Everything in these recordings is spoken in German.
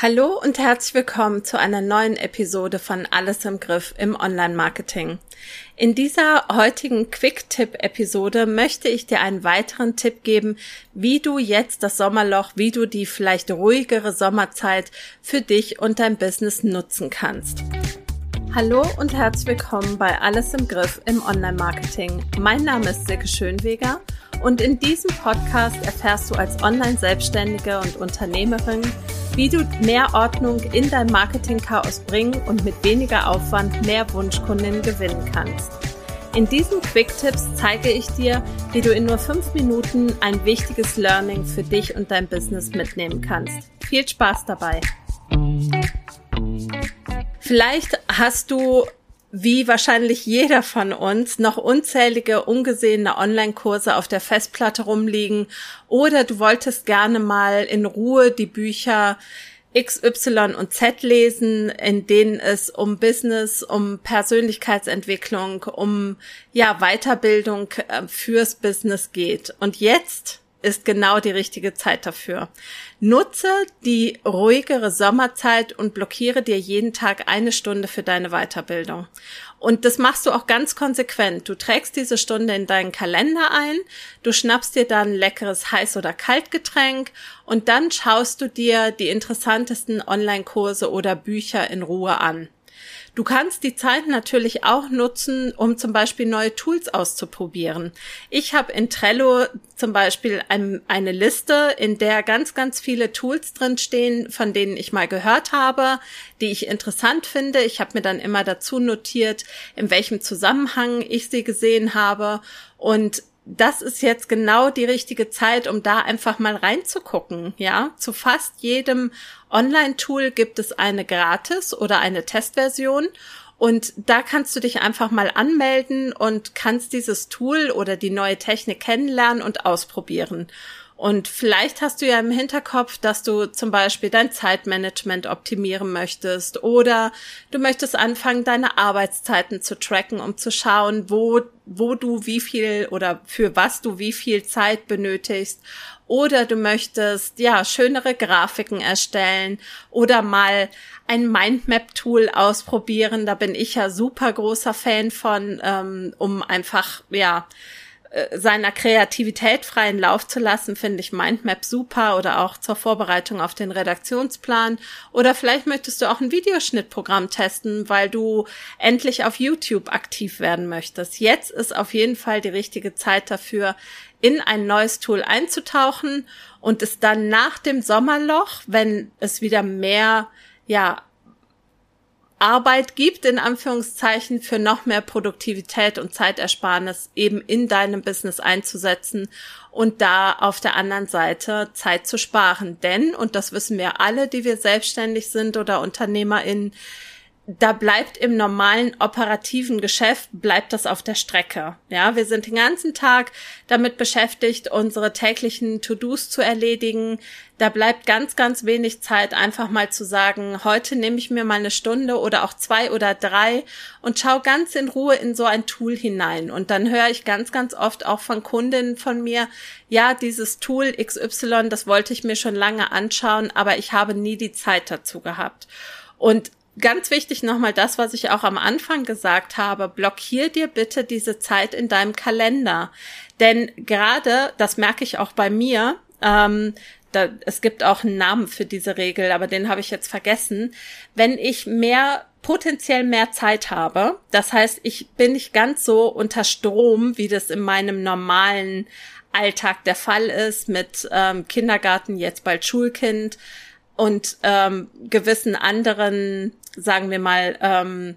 Hallo und herzlich willkommen zu einer neuen Episode von Alles im Griff im Online-Marketing. In dieser heutigen Quick-Tipp-Episode möchte ich dir einen weiteren Tipp geben, wie du jetzt das Sommerloch, wie du die vielleicht ruhigere Sommerzeit für dich und dein Business nutzen kannst. Hallo und herzlich willkommen bei Alles im Griff im Online-Marketing. Mein Name ist Silke Schönweger und in diesem Podcast erfährst du als Online-Selbstständige und Unternehmerin, wie du mehr Ordnung in dein Marketing-Chaos bringen und mit weniger Aufwand mehr Wunschkundinnen gewinnen kannst. In diesen Quick-Tipps zeige ich dir, wie du in nur fünf Minuten ein wichtiges Learning für dich und dein Business mitnehmen kannst. Viel Spaß dabei! Vielleicht hast du wie wahrscheinlich jeder von uns noch unzählige ungesehene Online-Kurse auf der Festplatte rumliegen oder du wolltest gerne mal in Ruhe die Bücher X, Y und Z lesen, in denen es um Business, um Persönlichkeitsentwicklung, um ja Weiterbildung äh, fürs Business geht. Und jetzt ist genau die richtige Zeit dafür. Nutze die ruhigere Sommerzeit und blockiere dir jeden Tag eine Stunde für deine Weiterbildung. Und das machst du auch ganz konsequent. Du trägst diese Stunde in deinen Kalender ein, du schnappst dir dann leckeres Heiß- oder Kaltgetränk und dann schaust du dir die interessantesten Online-Kurse oder Bücher in Ruhe an. Du kannst die Zeit natürlich auch nutzen, um zum Beispiel neue Tools auszuprobieren. Ich habe in Trello zum Beispiel ein, eine Liste, in der ganz, ganz viele Tools drinstehen, von denen ich mal gehört habe, die ich interessant finde. Ich habe mir dann immer dazu notiert, in welchem Zusammenhang ich sie gesehen habe. Und das ist jetzt genau die richtige Zeit, um da einfach mal reinzugucken, ja. Zu fast jedem Online-Tool gibt es eine Gratis oder eine Testversion und da kannst du dich einfach mal anmelden und kannst dieses Tool oder die neue Technik kennenlernen und ausprobieren. Und vielleicht hast du ja im Hinterkopf, dass du zum Beispiel dein Zeitmanagement optimieren möchtest oder du möchtest anfangen, deine Arbeitszeiten zu tracken, um zu schauen, wo, wo du wie viel oder für was du wie viel Zeit benötigst. Oder du möchtest, ja, schönere Grafiken erstellen oder mal ein Mindmap-Tool ausprobieren. Da bin ich ja super großer Fan von, ähm, um einfach, ja, seiner Kreativität freien Lauf zu lassen, finde ich Mindmap super oder auch zur Vorbereitung auf den Redaktionsplan. Oder vielleicht möchtest du auch ein Videoschnittprogramm testen, weil du endlich auf YouTube aktiv werden möchtest. Jetzt ist auf jeden Fall die richtige Zeit dafür, in ein neues Tool einzutauchen und es dann nach dem Sommerloch, wenn es wieder mehr, ja, Arbeit gibt, in Anführungszeichen, für noch mehr Produktivität und Zeitersparnis eben in deinem Business einzusetzen und da auf der anderen Seite Zeit zu sparen. Denn, und das wissen wir alle, die wir selbstständig sind oder UnternehmerInnen, da bleibt im normalen operativen Geschäft, bleibt das auf der Strecke. Ja, wir sind den ganzen Tag damit beschäftigt, unsere täglichen To-Dos zu erledigen. Da bleibt ganz, ganz wenig Zeit, einfach mal zu sagen, heute nehme ich mir mal eine Stunde oder auch zwei oder drei und schau ganz in Ruhe in so ein Tool hinein. Und dann höre ich ganz, ganz oft auch von Kundinnen von mir, ja, dieses Tool XY, das wollte ich mir schon lange anschauen, aber ich habe nie die Zeit dazu gehabt. Und ganz wichtig nochmal das, was ich auch am Anfang gesagt habe. Blockier dir bitte diese Zeit in deinem Kalender. Denn gerade, das merke ich auch bei mir, ähm, da, es gibt auch einen Namen für diese Regel, aber den habe ich jetzt vergessen. Wenn ich mehr potenziell mehr Zeit habe, das heißt, ich bin nicht ganz so unter Strom, wie das in meinem normalen Alltag der Fall ist, mit ähm, Kindergarten, jetzt bald Schulkind und ähm, gewissen anderen sagen wir mal, ähm,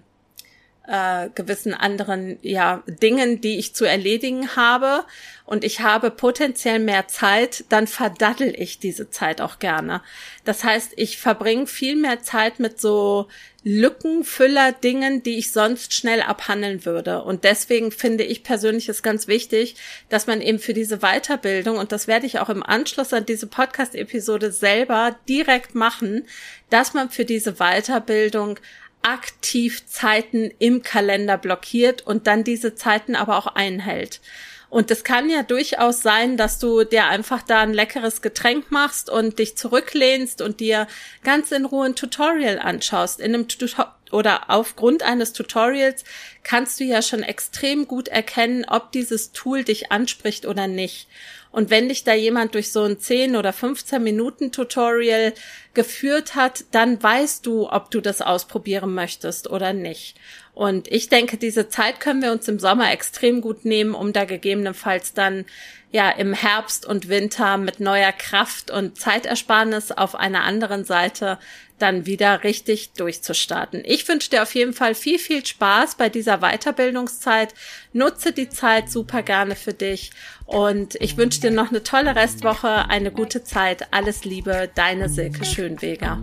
äh, gewissen anderen ja Dingen, die ich zu erledigen habe und ich habe potenziell mehr Zeit, dann verdattel ich diese Zeit auch gerne. Das heißt, ich verbringe viel mehr Zeit mit so Lückenfüller-Dingen, die ich sonst schnell abhandeln würde. Und deswegen finde ich persönlich es ganz wichtig, dass man eben für diese Weiterbildung, und das werde ich auch im Anschluss an diese Podcast-Episode selber direkt machen, dass man für diese Weiterbildung aktiv Zeiten im Kalender blockiert und dann diese Zeiten aber auch einhält. Und es kann ja durchaus sein, dass du dir einfach da ein leckeres Getränk machst und dich zurücklehnst und dir ganz in Ruhe ein Tutorial anschaust. In einem Tutorial oder aufgrund eines Tutorials kannst du ja schon extrem gut erkennen, ob dieses Tool dich anspricht oder nicht. Und wenn dich da jemand durch so ein 10 oder 15 Minuten Tutorial geführt hat, dann weißt du, ob du das ausprobieren möchtest oder nicht. Und ich denke, diese Zeit können wir uns im Sommer extrem gut nehmen, um da gegebenenfalls dann ja im Herbst und Winter mit neuer Kraft und Zeitersparnis auf einer anderen Seite dann wieder richtig durchzustarten. Ich wünsche dir auf jeden Fall viel, viel Spaß bei dieser Weiterbildungszeit. Nutze die Zeit super gerne für dich und ich wünsche dir noch eine tolle Restwoche, eine gute Zeit. Alles Liebe, deine Silke Schönweger.